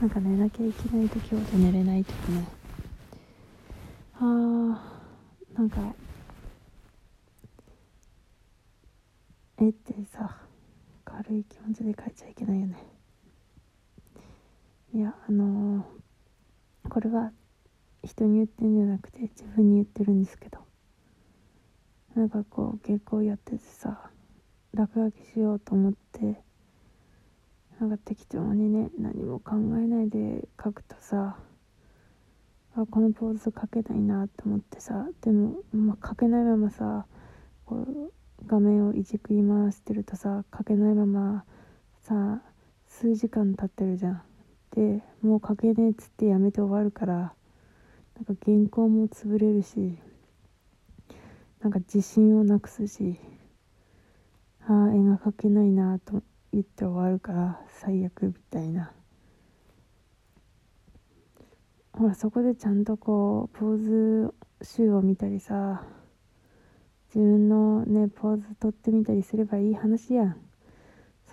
なんか寝なきゃいけない時ほど寝れないとかね。あーなんか絵ってさ軽い気持ちで描いちゃいけないよね。いやあのー、これは人に言ってんじゃなくて自分に言ってるんですけど。なんかこう原稿やっててさ落書きしようと思ってなんか適当にね何も考えないで書くとさあこのポーズ書けないなって思ってさでも、まあ、書けないままさこう画面をいじくり回してるとさ書けないままさ数時間経ってるじゃん。でもう書けねえっつってやめて終わるからなんか原稿も潰れるしなんか自信をなくすしああ絵が描けないなと思って。言って終わるから最悪みたいな。ほらそこでちゃんとこうポーズ集を見たりさ自分のねポーズ撮ってみたりすればいい話やん。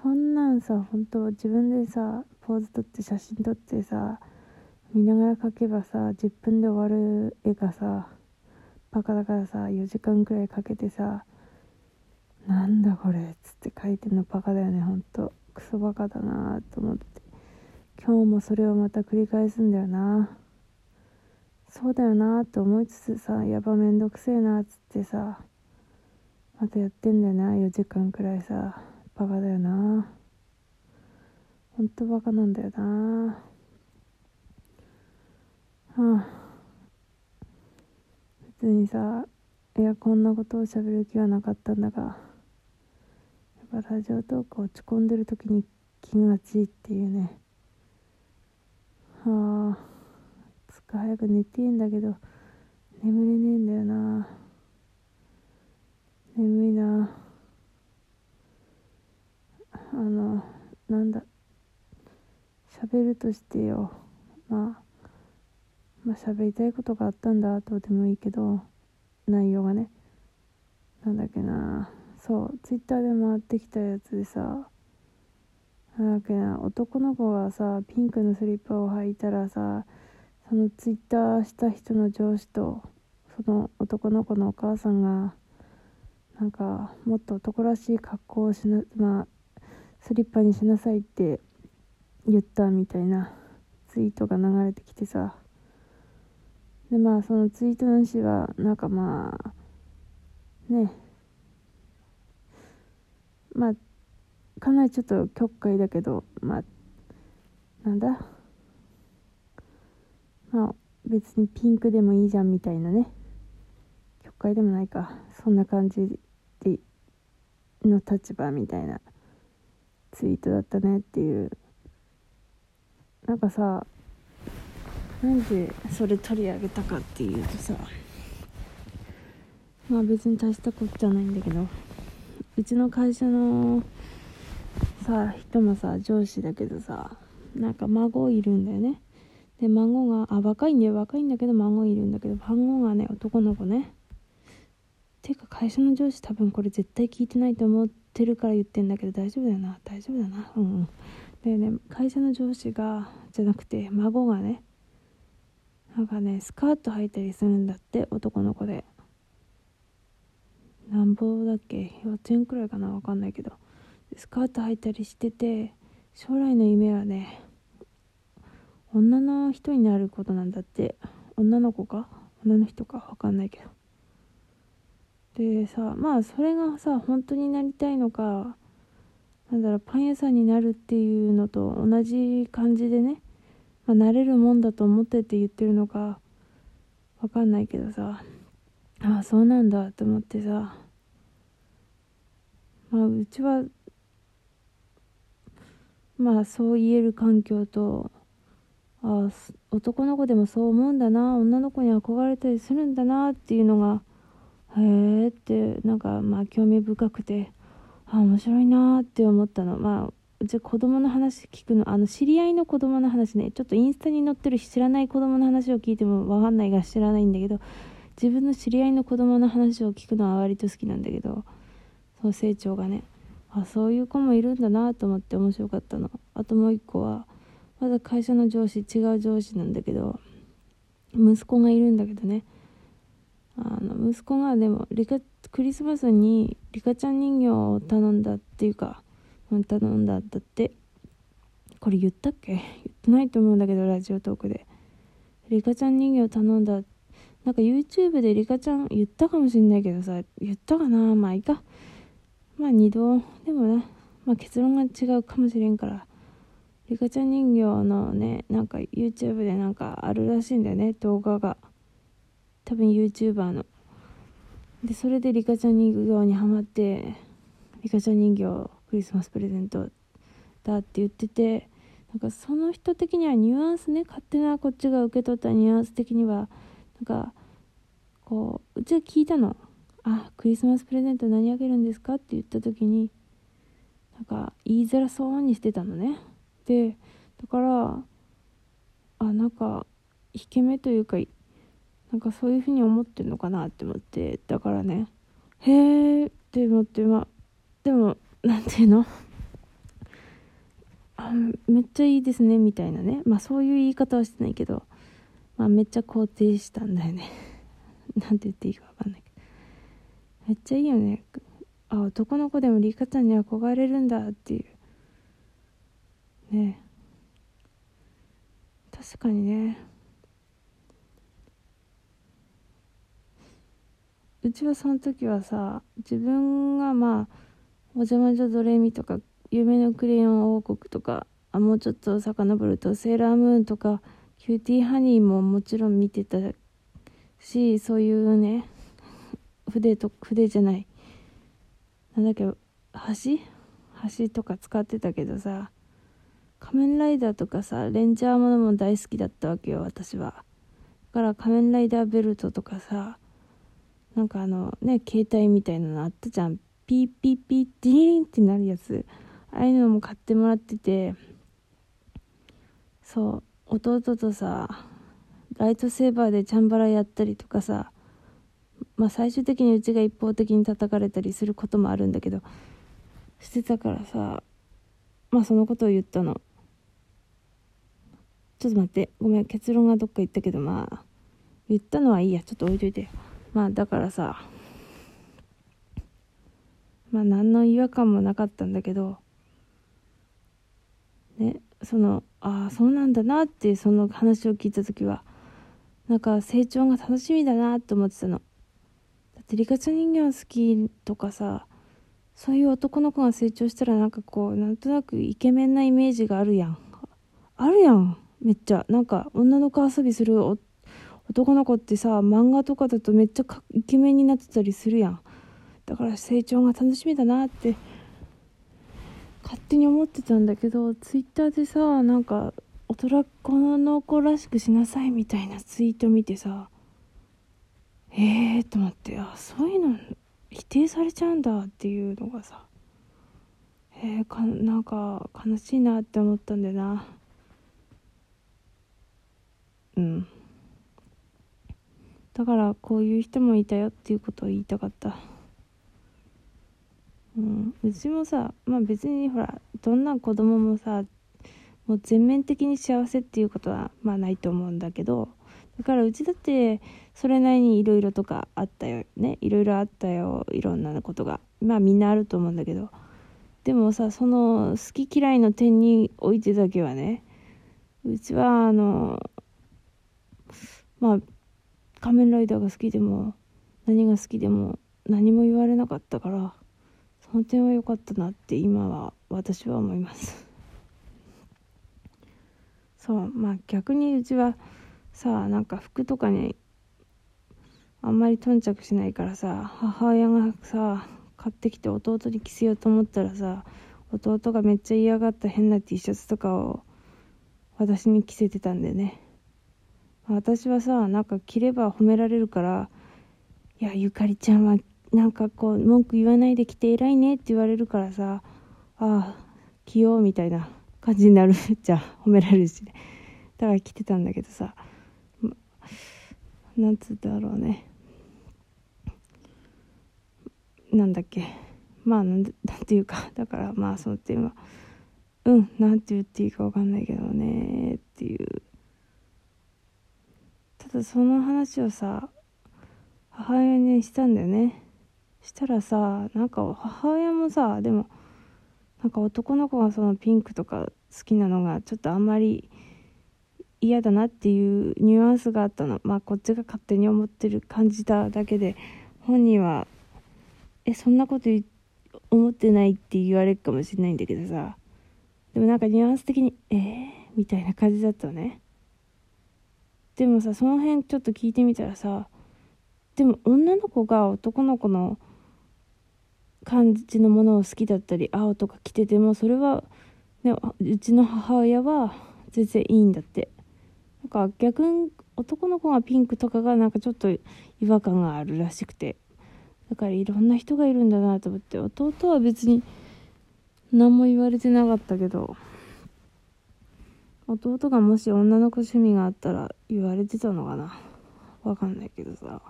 そんなんさ本当自分でさポーズ撮って写真撮ってさ見ながら描けばさ10分で終わる絵がさバカだからさ4時間くらいかけてさなんだこれっつって書いてんのバカだよねほんと。クソバカだなと思って。今日もそれをまた繰り返すんだよな。そうだよなって思いつつさやばめんどくせえなっつってさまたやってんだよな4時間くらいさ。バカだよなほんとバカなんだよなはあ。別にさいやこんなことをしゃべる気はなかったんだが。やっぱラジオトーク落ち込んでる時に気がちいっていうね。はあつか早く寝ていいんだけど眠れねえんだよな。眠いな。あのなんだ喋るとしてよ。まあまあ喋りたいことがあったんだとでもいいけど内容がね。なんだっけな。そうツイッターで回ってきたやつでさなんだっけな男の子がさピンクのスリッパを履いたらさそのツイッターした人の上司とその男の子のお母さんがなんかもっと男らしい格好をしなまあスリッパにしなさいって言ったみたいなツイートが流れてきてさ。でまあそのツイートの主はなんかまあねまあかなりちょっと曲解だけどまあなんだ？まあ別にピンクでもいいじゃんみたいなね。曲解でもないか。そんな感じでの立場みたいな。ツイートだったねっていう。なんかさなんでそれ取り上げたかっていうとさまあ別に大したことじゃないんだけど。うちの会社のさ人もさ上司だけどさなんか孫いるんだよね。で孫があ若いんだよ若いんだけど孫いるんだけど孫がね男の子ね。ていうか会社の上司多分これ絶対聞いてないと思ってるから言ってんだけど大丈夫だよな大丈夫だな。うんうん。でね会社の上司がじゃなくて孫がねなんかねスカート履いたりするんだって男の子で。なんぼだっけ？幼稚園くらいかな？わかんないけど。スカート履いたりしてて将来の夢はね女の人になることなんだって。女の子か？女の人か？わかんないけど。でさまあそれがさ本当になりたいのかなんだろうパン屋さんになるっていうのと同じ感じでね、まあ、なれるもんだと思ってって言ってるのかわかんないけどさ。ああそうなんだと思ってさ。まあうちはまあそう言える環境とあ男の子でもそう思うんだな女の子に憧れたりするんだなっていうのがへえってなんかまあ興味深くてあ面白いなって思ったの。まあうち子供の話聞くのあの知り合いの子供の話ねちょっとインスタに載ってる知らない子供の話を聞いても分かんないが知らないんだけど自分の知り合いの子供の話を聞くのは割と好きなんだけどその成長がね。あそういう子もいるんだなと思って面白かったの。あともう一個は、まだ会社の上司違う上司なんだけど息子がいるんだけどね。あの息子がでもリカクリスマスにリカちゃん人形を頼んだっていうか頼んだんだって。これ言ったっけ？言ってないと思うんだけどラジオトークで。リカちゃん人形頼んだ。なんか YouTube でリカちゃん言ったかもしんないけどさ言ったかな？まあいいか。まあ二度でもねまあ結論が違うかもしれんからリカちゃん人形のねなんか YouTube でなんかあるらしいんだよね動画が。多分 YouTuber の。でそれでリカちゃん人形にハマってリカちゃん人形クリスマスプレゼントだって言っててなんかその人的にはニュアンスね勝手なこっちが受け取ったニュアンス的にはなんかこううちが聞いたの「あクリスマスプレゼント何あげるんですか?」って言った時になんか言いづらそうにしてたのね。でだからあなんか引け目というかなんかそういうふうに思ってんのかなって思ってだからねへえって思ってまあでも何ていうの？あめっちゃいいですねみたいなね。まあそういう言い方はしてないけど、まあ、めっちゃ肯定したんだよね。なんて言っていいか分かんないけど。めっちゃいいよね。あ男の子でもリカちゃんに憧れるんだっていう。ね。確かにね。うちはその時はさ自分がまあ「お邪魔女ドレミ」とか夢のクレヨン王国とかあもうちょっと遡るとセーラームーンとかキューティーハニーももちろん見てたしそういうね筆と筆じゃない。なんだっけ橋橋とか使ってたけどさ。仮面ライダーとかさレンジャーものも大好きだったわけよ私は。だから仮面ライダーベルトとかさなんかあのね携帯みたいなのあったじゃん。ピーピーピーディーンってなるやつ。ああいうのも買ってもらってて。そう。弟とさライトセーバーでチャンバラやったりとかさ。まあ最終的にうちが一方的に叩かれたりすることもあるんだけどしてたからさまあそのことを言ったの。ちょっと待ってごめん結論がどっか行ったけどまあ言ったのはいいや。ちょっと置いといて。まあだからさまあ何の違和感もなかったんだけどねそのああそうなんだなってその話を聞いた時はなんか成長が楽しみだなって思ってたの。ってリカちゃん人形好きとかさそういう男の子が成長したらなんかこうなんとなくイケメンなイメージがあるやん。あるやん。めっちゃ。なんか女の子遊びする男の子ってさ漫画とかだとめっちゃイケメンになってたりするやん。だから成長が楽しみだなって勝手に思ってたんだけどツイッターでさなんか大人の子らしくしなさいみたいなツイート見てさえー、と思ってあそういうの否定されちゃうんだっていうのがさ。えー、かなんか悲しいなって思ったんだよな。うん。だからこういう人もいたよっていうことを言いたかった。うん、うちもさまあ別にほらどんな子供もさもう全面的に幸せっていうことはまあないと思うんだけど。からうちだってそれなりにいろいろとかあったよね。いろいろあったよ。いろんなことが。まあみんなあると思うんだけど。でもさその好き嫌いの点においてだけはねうちはあのまあ仮面ライダーが好きでも何が好きでも何も言われなかったからその点は良かったなって今は私は思います。そう。まあ逆にうちはさなんか服とかにあんまり頓着しないからさ母親がさ買ってきて弟に着せようと思ったらさ弟がめっちゃ嫌がった変な T シャツとかを私に着せてたんでね。私はさなんか着れば褒められるからいやゆかりちゃんはなんかこう文句言わないで来て偉いねって言われるからさああ着ようみたいな感じになるじゃ褒められるしね。だから着てたんだけどさ。なんつうだろうね。なんだっけ。まあなん なんていうか。だからまあその点はうんなんて言っていいか分かんないけどね。っていう。ただその話をさ母親にしたんだよね。したらさなんか母親もさでもなんか男の子がそのピンクとか好きなのがちょっとあんまり嫌だなっていうニュアンスがあったの。まあこっちが勝手に思ってる感じただけで。本人はえそんなこと思ってないって言われるかもしれないんだけどさ。でもなんかニュアンス的にえー、みたいな感じだったのね。でもさその辺ちょっと聞いてみたらさでも女の子が男の子の感じのものを好きだったり青とか着ててもそれは、ね、うちの母親は全然いいんだって。なんか逆に男の子がピンクとかがなんかちょっと違和感があるらしくて。だからいろんな人がいるんだなと思って弟は別に何も言われてなかったけど弟がもし女の子趣味があったら言われてたのかな。わかんないけどさ。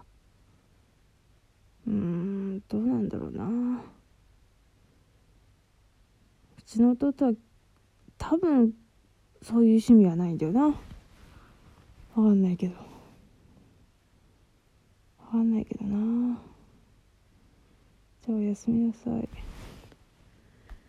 うーんどうなんだろうな。うちの弟は多分そういう趣味はないんだよな。わかんないけど。わかんないけどな。じゃあおやすみなさい。